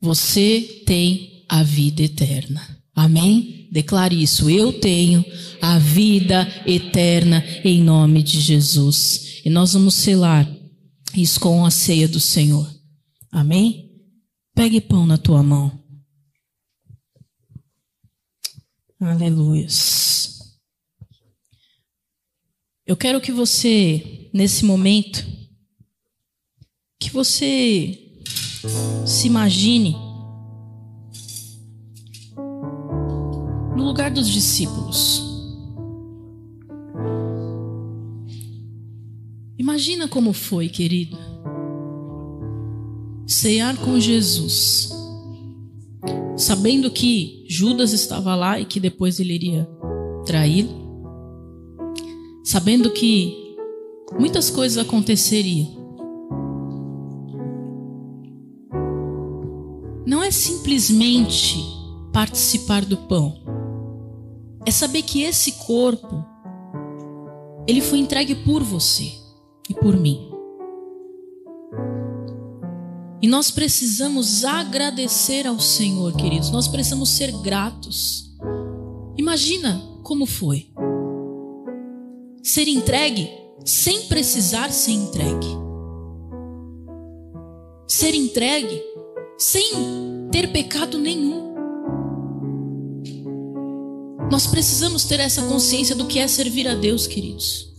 S1: Você tem a vida eterna. Amém? Declare isso. Eu tenho a vida eterna em nome de Jesus. E nós vamos selar isso com a ceia do Senhor. Amém? Pegue pão na tua mão. Aleluia. Eu quero que você, nesse momento, que você se imagine no lugar dos discípulos. Imagina como foi, querido, cear com Jesus, sabendo que Judas estava lá e que depois ele iria traí-lo, sabendo que muitas coisas aconteceriam. Não é simplesmente participar do pão, é saber que esse corpo ele foi entregue por você e por mim. E nós precisamos agradecer ao Senhor, queridos. Nós precisamos ser gratos. Imagina como foi ser entregue sem precisar ser entregue. Ser entregue sem ter pecado nenhum. Nós precisamos ter essa consciência do que é servir a Deus, queridos.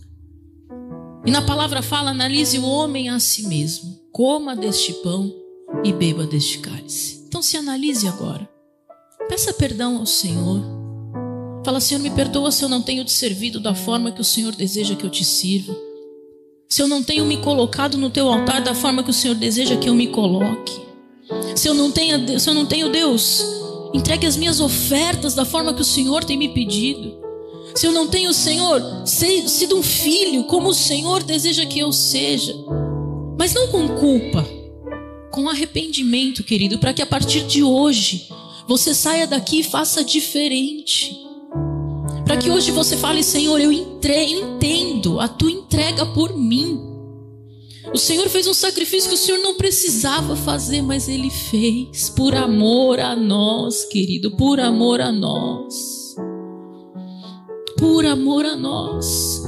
S1: E na palavra fala: analise o homem a si mesmo, coma deste pão e beba deste cálice. Então se analise agora. Peça perdão ao Senhor. Fala, Senhor, me perdoa se eu não tenho te servido da forma que o Senhor deseja que eu te sirva. Se eu não tenho me colocado no teu altar da forma que o Senhor deseja que eu me coloque. Se eu não tenho, se eu não tenho Deus, entregue as minhas ofertas da forma que o Senhor tem me pedido. Se eu não tenho, Senhor, sido um filho como o Senhor deseja que eu seja. Mas não com culpa, com arrependimento, querido, para que a partir de hoje você saia daqui e faça diferente. Para que hoje você fale, Senhor, eu entrei, entendo a tua entrega por mim. O Senhor fez um sacrifício que o Senhor não precisava fazer, mas Ele fez por amor a nós, querido, por amor a nós. Por amor a nós.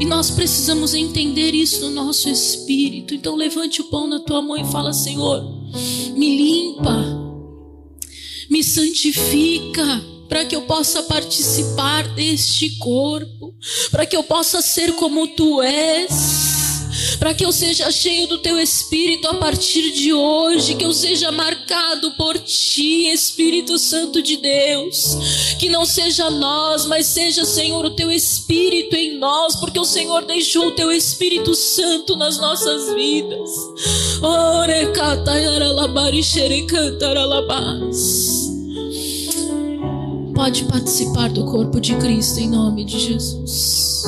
S1: E nós precisamos entender isso no nosso espírito. Então levante o pão na tua mão e fala: Senhor, me limpa, me santifica para que eu possa participar deste corpo, para que eu possa ser como tu és para que eu seja cheio do teu espírito a partir de hoje, que eu seja marcado por ti, Espírito Santo de Deus. Que não seja nós, mas seja, Senhor, o teu espírito em nós, porque o Senhor deixou o teu Espírito Santo nas nossas vidas. Ore pode participar do corpo de Cristo em nome de Jesus.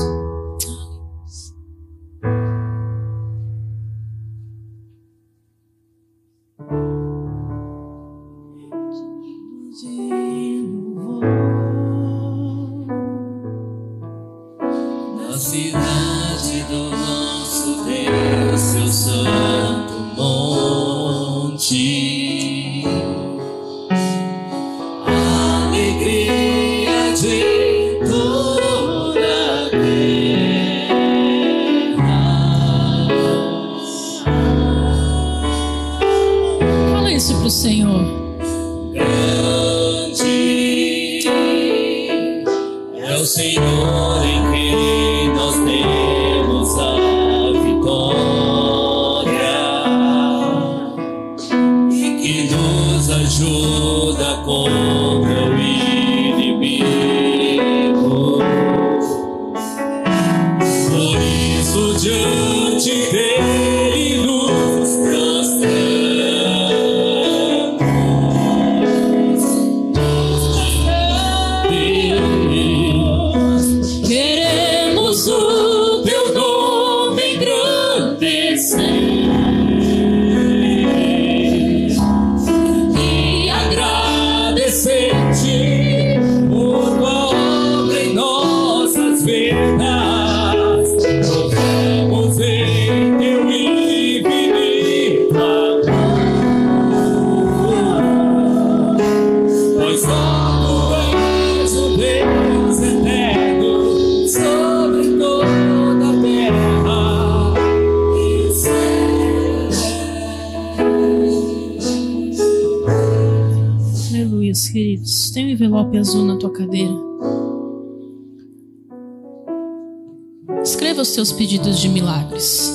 S1: Seus pedidos de milagres.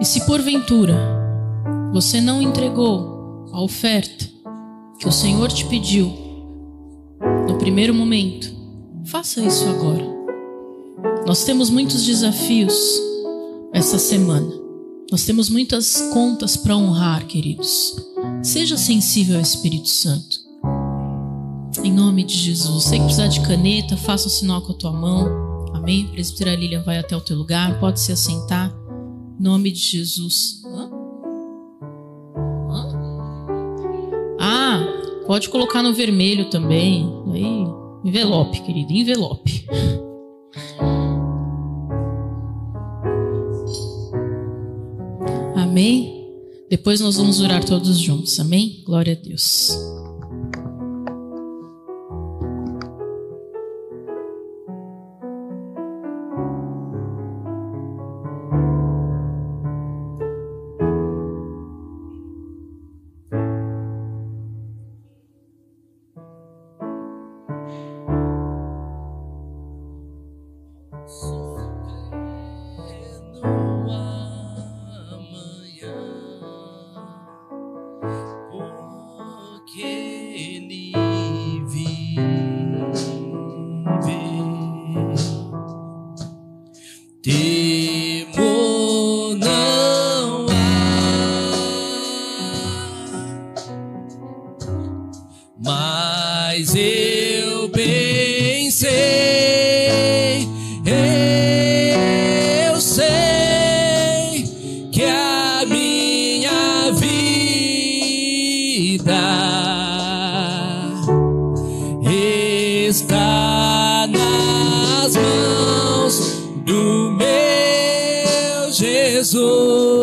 S1: E se porventura você não entregou a oferta que o Senhor te pediu no primeiro momento, faça isso agora. Nós temos muitos desafios essa semana. Nós temos muitas contas para honrar, queridos. Seja sensível ao Espírito Santo. Em nome de Jesus. Você que precisar de caneta, faça o sinal com a tua mão. Amém? Presbítera Lilian vai até o teu lugar. Pode se assentar. Em nome de Jesus. Hã? Hã? Ah, pode colocar no vermelho também. Aí, envelope, querido, envelope. Amém? Depois nós vamos orar todos juntos. Amém? Glória a Deus.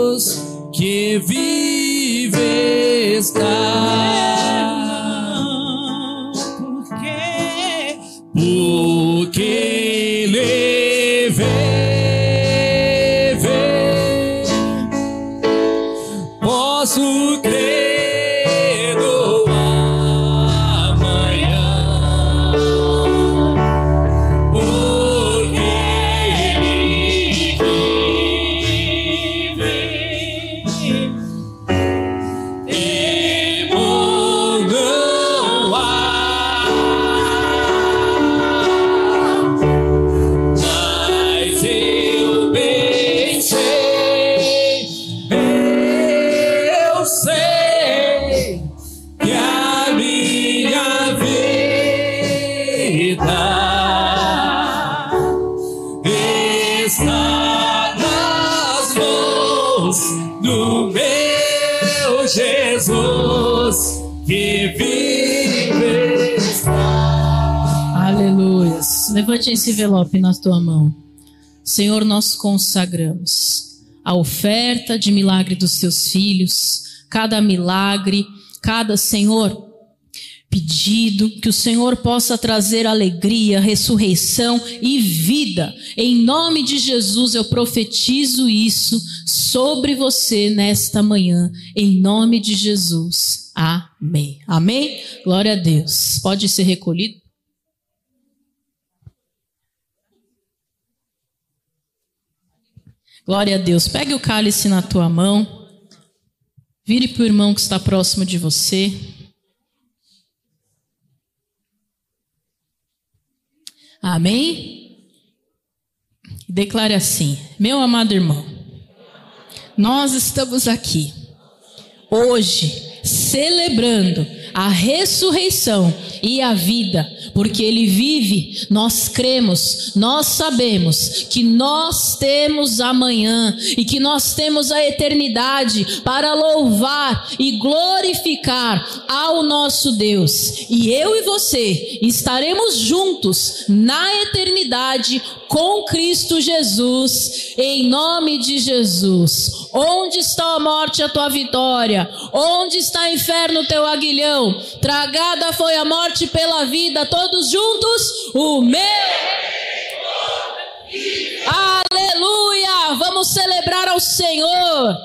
S2: Jesus que vive está.
S1: Levante esse envelope na tua mão. Senhor, nós consagramos a oferta de milagre dos teus filhos, cada milagre, cada Senhor pedido, que o Senhor possa trazer alegria, ressurreição e vida. Em nome de Jesus eu profetizo isso sobre você nesta manhã, em nome de Jesus. Amém. Amém. Glória a Deus. Pode ser recolhido. Glória a Deus. Pegue o cálice na tua mão. Vire para o irmão que está próximo de você. Amém? Declare assim: Meu amado irmão, nós estamos aqui hoje celebrando a ressurreição e a vida, porque ele vive, nós cremos, nós sabemos que nós temos amanhã e que nós temos a eternidade para louvar e glorificar ao nosso Deus. E eu e você estaremos juntos na eternidade com Cristo Jesus, em nome de Jesus. Onde está a morte, a tua vitória? Onde está o inferno, teu aguilhão? Tragada foi a morte pela vida, todos juntos, o meu. Aleluia! Vamos celebrar ao Senhor.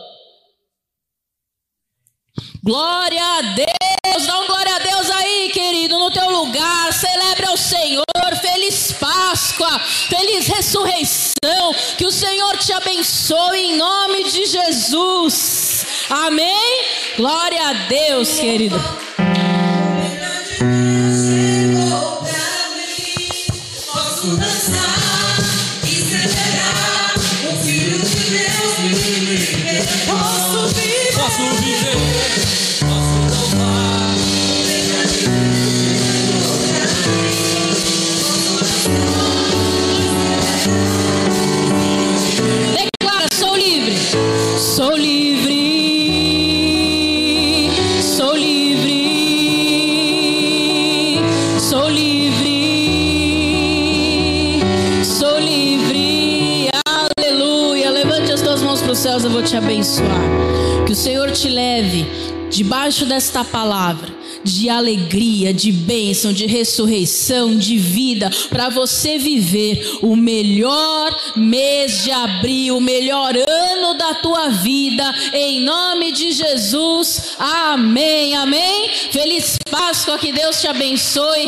S1: Glória a Deus, teu lugar. Celebre ao Senhor. Feliz Páscoa, feliz ressurreição. Que o Senhor te abençoe em nome de Jesus. Amém? Glória a Deus, querido. Vou te abençoar. Que o Senhor te leve debaixo desta palavra de alegria, de bênção, de ressurreição, de vida, para você viver o melhor mês de abril, o melhor ano da tua vida, em nome de Jesus. Amém. Amém. Feliz Páscoa, que Deus te abençoe.